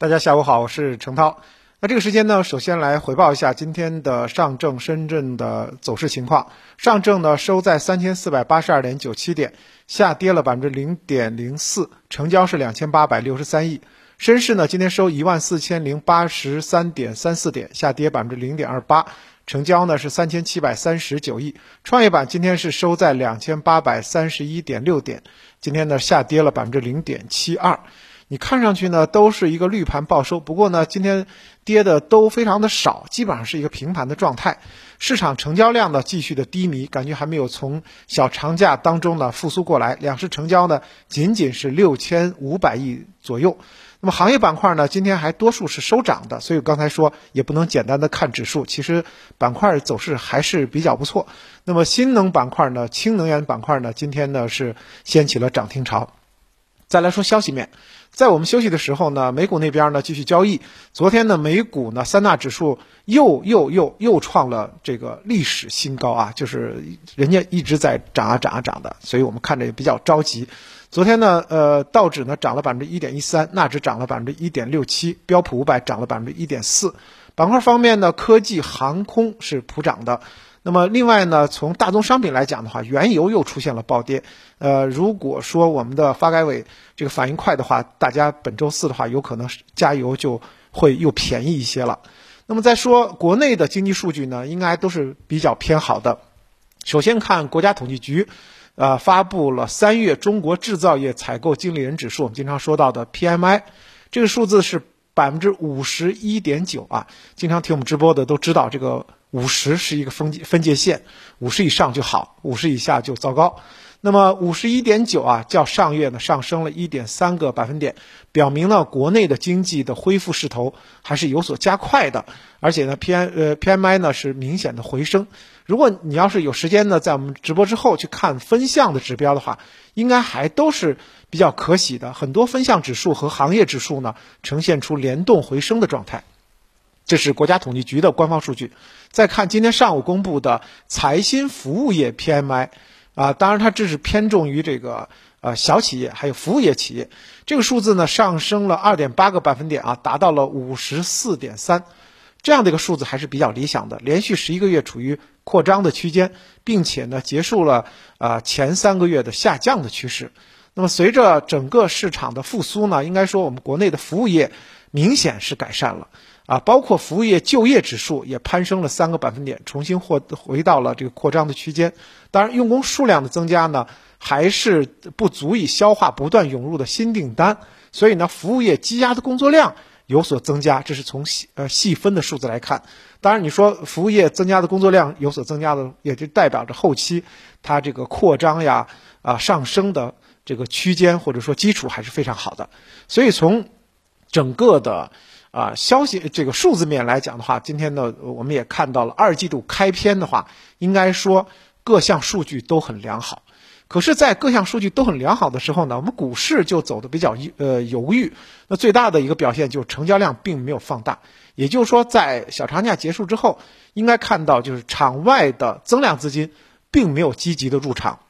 大家下午好，我是程涛。那这个时间呢，首先来回报一下今天的上证深圳的走势情况。上证呢收在三千四百八十二点九七点，下跌了百分之零点零四，成交是两千八百六十三亿。深市呢今天收一万四千零八十三点三四点，下跌百分之零点二八，成交呢是三千七百三十九亿。创业板今天是收在两千八百三十一点六点，今天呢下跌了百分之零点七二。你看上去呢都是一个绿盘报收，不过呢今天跌的都非常的少，基本上是一个平盘的状态。市场成交量呢继续的低迷，感觉还没有从小长假当中呢复苏过来。两市成交呢仅仅是六千五百亿左右。那么行业板块呢今天还多数是收涨的，所以刚才说也不能简单的看指数，其实板块走势还是比较不错。那么新能板块呢，氢能源板块呢今天呢是掀起了涨停潮。再来说消息面，在我们休息的时候呢，美股那边呢继续交易。昨天呢，美股呢三大指数又又又又创了这个历史新高啊，就是人家一直在涨啊涨啊涨的，所以我们看着也比较着急。昨天呢，呃，道指呢涨了百分之一点一三，纳指涨了百分之一点六七，标普五百涨了百分之一点四。板块方面呢，科技、航空是普涨的。那么另外呢，从大宗商品来讲的话，原油又出现了暴跌。呃，如果说我们的发改委这个反应快的话，大家本周四的话，有可能加油就会又便宜一些了。那么再说国内的经济数据呢，应该都是比较偏好的。首先看国家统计局，呃，发布了三月中国制造业采购经理人指数，我们经常说到的 PMI，这个数字是百分之五十一点九啊。经常听我们直播的都知道这个。五十是一个分分界线，五十以上就好，五十以下就糟糕。那么五十一点九啊，较上月呢上升了一点三个百分点，表明了国内的经济的恢复势头还是有所加快的。而且呢，P M 呃 P M I 呢是明显的回升。如果你要是有时间呢，在我们直播之后去看分项的指标的话，应该还都是比较可喜的。很多分项指数和行业指数呢，呈现出联动回升的状态。这是国家统计局的官方数据。再看今天上午公布的财新服务业 PMI，啊，当然它这是偏重于这个呃小企业还有服务业企业，这个数字呢上升了二点八个百分点啊，达到了五十四点三，这样的一个数字还是比较理想的，连续十一个月处于扩张的区间，并且呢结束了啊前三个月的下降的趋势。那么随着整个市场的复苏呢，应该说我们国内的服务业明显是改善了。啊，包括服务业就业指数也攀升了三个百分点，重新获回到了这个扩张的区间。当然，用工数量的增加呢，还是不足以消化不断涌入的新订单，所以呢，服务业积压的工作量有所增加。这是从细呃细分的数字来看。当然，你说服务业增加的工作量有所增加的，也就代表着后期它这个扩张呀啊上升的这个区间或者说基础还是非常好的。所以从整个的。啊，消息这个数字面来讲的话，今天呢，我们也看到了二季度开篇的话，应该说各项数据都很良好。可是，在各项数据都很良好的时候呢，我们股市就走的比较呃犹豫。那最大的一个表现就是成交量并没有放大。也就是说，在小长假结束之后，应该看到就是场外的增量资金并没有积极的入场。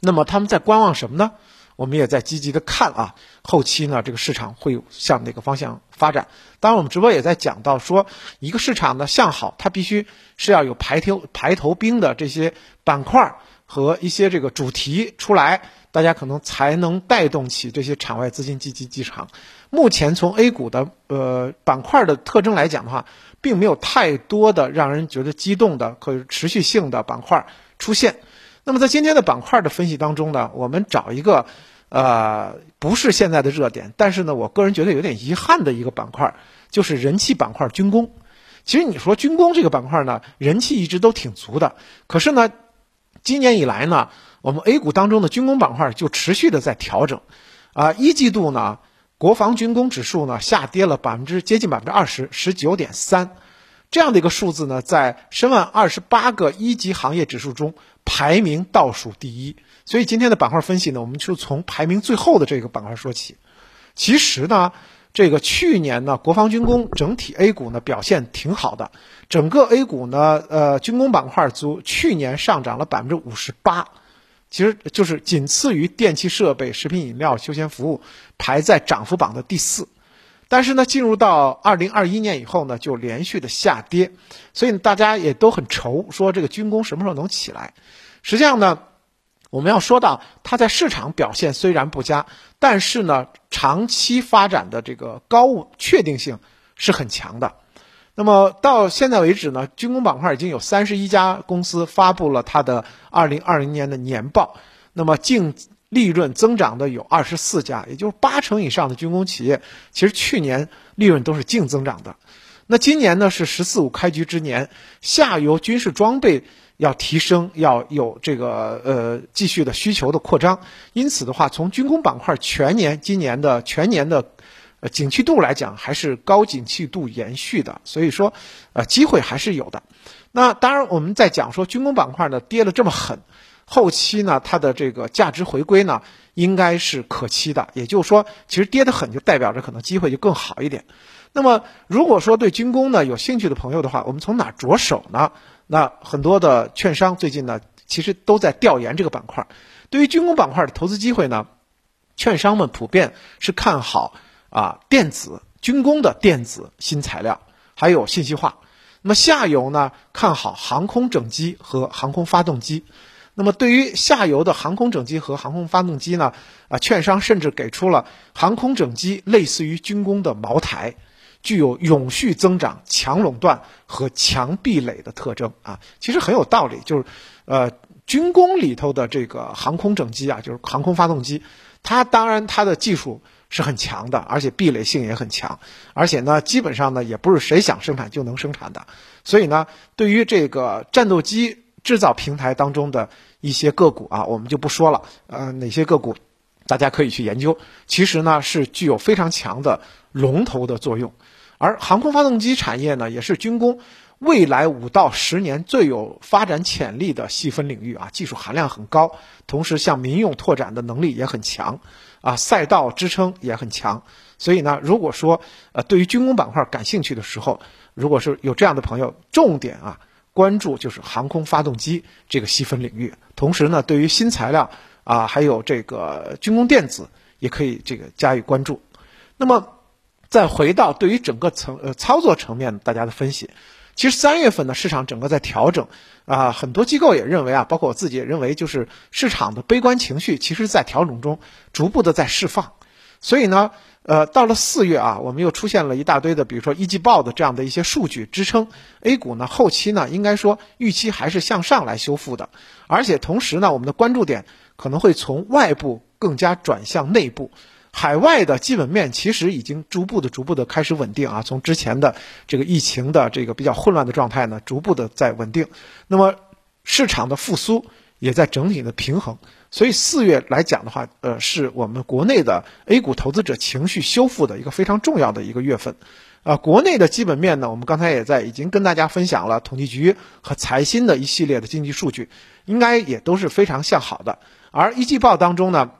那么他们在观望什么呢？我们也在积极的看啊，后期呢，这个市场会向哪个方向发展？当然，我们直播也在讲到说，一个市场的向好，它必须是要有排头排头兵的这些板块和一些这个主题出来，大家可能才能带动起这些场外资金积极进场。目前从 A 股的呃板块的特征来讲的话，并没有太多的让人觉得激动的可持续性的板块出现。那么在今天的板块的分析当中呢，我们找一个，呃，不是现在的热点，但是呢，我个人觉得有点遗憾的一个板块，就是人气板块军工。其实你说军工这个板块呢，人气一直都挺足的，可是呢，今年以来呢，我们 A 股当中的军工板块就持续的在调整，啊，一季度呢，国防军工指数呢下跌了百分之接近百分之二十，十九点三。这样的一个数字呢，在申万二十八个一级行业指数中排名倒数第一。所以今天的板块分析呢，我们就从排名最后的这个板块说起。其实呢，这个去年呢，国防军工整体 A 股呢表现挺好的，整个 A 股呢，呃，军工板块足去年上涨了百分之五十八，其实就是仅次于电气设备、食品饮料、休闲服务，排在涨幅榜的第四。但是呢，进入到二零二一年以后呢，就连续的下跌，所以大家也都很愁，说这个军工什么时候能起来？实际上呢，我们要说到它在市场表现虽然不佳，但是呢，长期发展的这个高确定性是很强的。那么到现在为止呢，军工板块已经有三十一家公司发布了它的二零二零年的年报，那么净。利润增长的有二十四家，也就是八成以上的军工企业，其实去年利润都是净增长的。那今年呢是“十四五”开局之年，下游军事装备要提升，要有这个呃继续的需求的扩张。因此的话，从军工板块全年今年的全年的呃景气度来讲，还是高景气度延续的。所以说，呃，机会还是有的。那当然，我们在讲说军工板块呢跌了这么狠。后期呢，它的这个价值回归呢，应该是可期的。也就是说，其实跌得很，就代表着可能机会就更好一点。那么，如果说对军工呢有兴趣的朋友的话，我们从哪着手呢？那很多的券商最近呢，其实都在调研这个板块。对于军工板块的投资机会呢，券商们普遍是看好啊电子、军工的电子新材料，还有信息化。那么下游呢，看好航空整机和航空发动机。那么对于下游的航空整机和航空发动机呢，啊，券商甚至给出了航空整机类似于军工的茅台，具有永续增长、强垄断和强壁垒的特征啊，其实很有道理。就是，呃，军工里头的这个航空整机啊，就是航空发动机，它当然它的技术是很强的，而且壁垒性也很强，而且呢，基本上呢也不是谁想生产就能生产的，所以呢，对于这个战斗机制造平台当中的。一些个股啊，我们就不说了。呃，哪些个股，大家可以去研究。其实呢，是具有非常强的龙头的作用。而航空发动机产业呢，也是军工未来五到十年最有发展潜力的细分领域啊，技术含量很高，同时向民用拓展的能力也很强，啊，赛道支撑也很强。所以呢，如果说呃对于军工板块感兴趣的时候，如果是有这样的朋友，重点啊。关注就是航空发动机这个细分领域，同时呢，对于新材料啊，还有这个军工电子，也可以这个加以关注。那么，再回到对于整个层呃操作层面大家的分析，其实三月份呢，市场整个在调整啊，很多机构也认为啊，包括我自己也认为，就是市场的悲观情绪，其实在调整中逐步的在释放，所以呢。呃，到了四月啊，我们又出现了一大堆的，比如说一季报的这样的一些数据支撑 A 股呢，后期呢，应该说预期还是向上来修复的，而且同时呢，我们的关注点可能会从外部更加转向内部，海外的基本面其实已经逐步的、逐步的开始稳定啊，从之前的这个疫情的这个比较混乱的状态呢，逐步的在稳定，那么市场的复苏也在整体的平衡。所以四月来讲的话，呃，是我们国内的 A 股投资者情绪修复的一个非常重要的一个月份，啊，国内的基本面呢，我们刚才也在已经跟大家分享了统计局和财新的一系列的经济数据，应该也都是非常向好的，而一季报当中呢。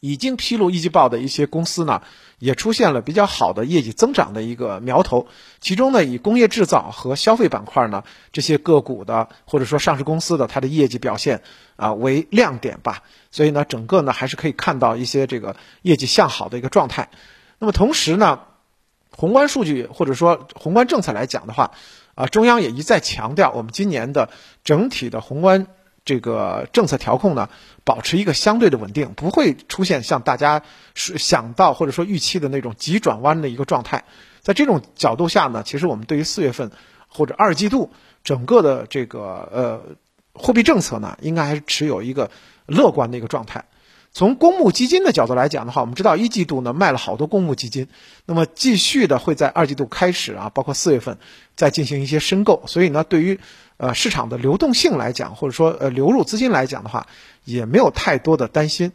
已经披露一季报的一些公司呢，也出现了比较好的业绩增长的一个苗头。其中呢，以工业制造和消费板块呢，这些个股的或者说上市公司的它的业绩表现啊为亮点吧。所以呢，整个呢还是可以看到一些这个业绩向好的一个状态。那么同时呢，宏观数据或者说宏观政策来讲的话，啊，中央也一再强调我们今年的整体的宏观。这个政策调控呢，保持一个相对的稳定，不会出现像大家是想到或者说预期的那种急转弯的一个状态。在这种角度下呢，其实我们对于四月份或者二季度整个的这个呃货币政策呢，应该还是持有一个乐观的一个状态。从公募基金的角度来讲的话，我们知道一季度呢卖了好多公募基金，那么继续的会在二季度开始啊，包括四月份再进行一些申购，所以呢，对于呃，市场的流动性来讲，或者说呃流入资金来讲的话，也没有太多的担心。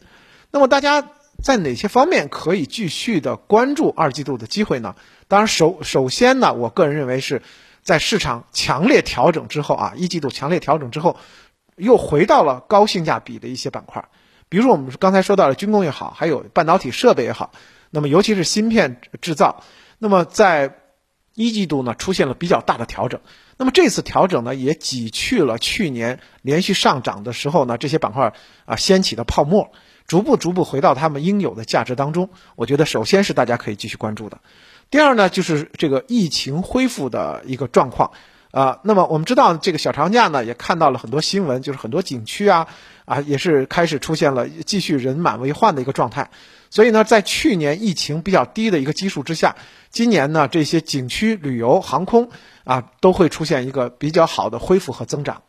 那么大家在哪些方面可以继续的关注二季度的机会呢？当然，首首先呢，我个人认为是在市场强烈调整之后啊，一季度强烈调整之后，又回到了高性价比的一些板块，比如我们刚才说到的军工也好，还有半导体设备也好，那么尤其是芯片制造，那么在一季度呢出现了比较大的调整。那么这次调整呢，也挤去了去年连续上涨的时候呢，这些板块啊掀起的泡沫，逐步逐步回到他们应有的价值当中。我觉得首先是大家可以继续关注的。第二呢，就是这个疫情恢复的一个状况。啊，那么我们知道这个小长假呢，也看到了很多新闻，就是很多景区啊啊也是开始出现了继续人满为患的一个状态。所以呢，在去年疫情比较低的一个基数之下，今年呢这些景区、旅游、航空啊都会出现一个比较好的恢复和增长。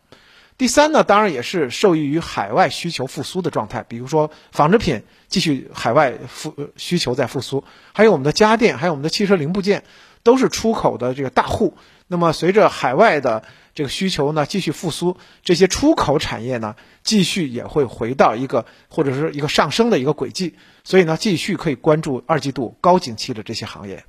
第三呢，当然也是受益于海外需求复苏的状态，比如说纺织品继续海外复需求在复苏，还有我们的家电，还有我们的汽车零部件。都是出口的这个大户，那么随着海外的这个需求呢继续复苏，这些出口产业呢继续也会回到一个或者是一个上升的一个轨迹，所以呢继续可以关注二季度高景气的这些行业。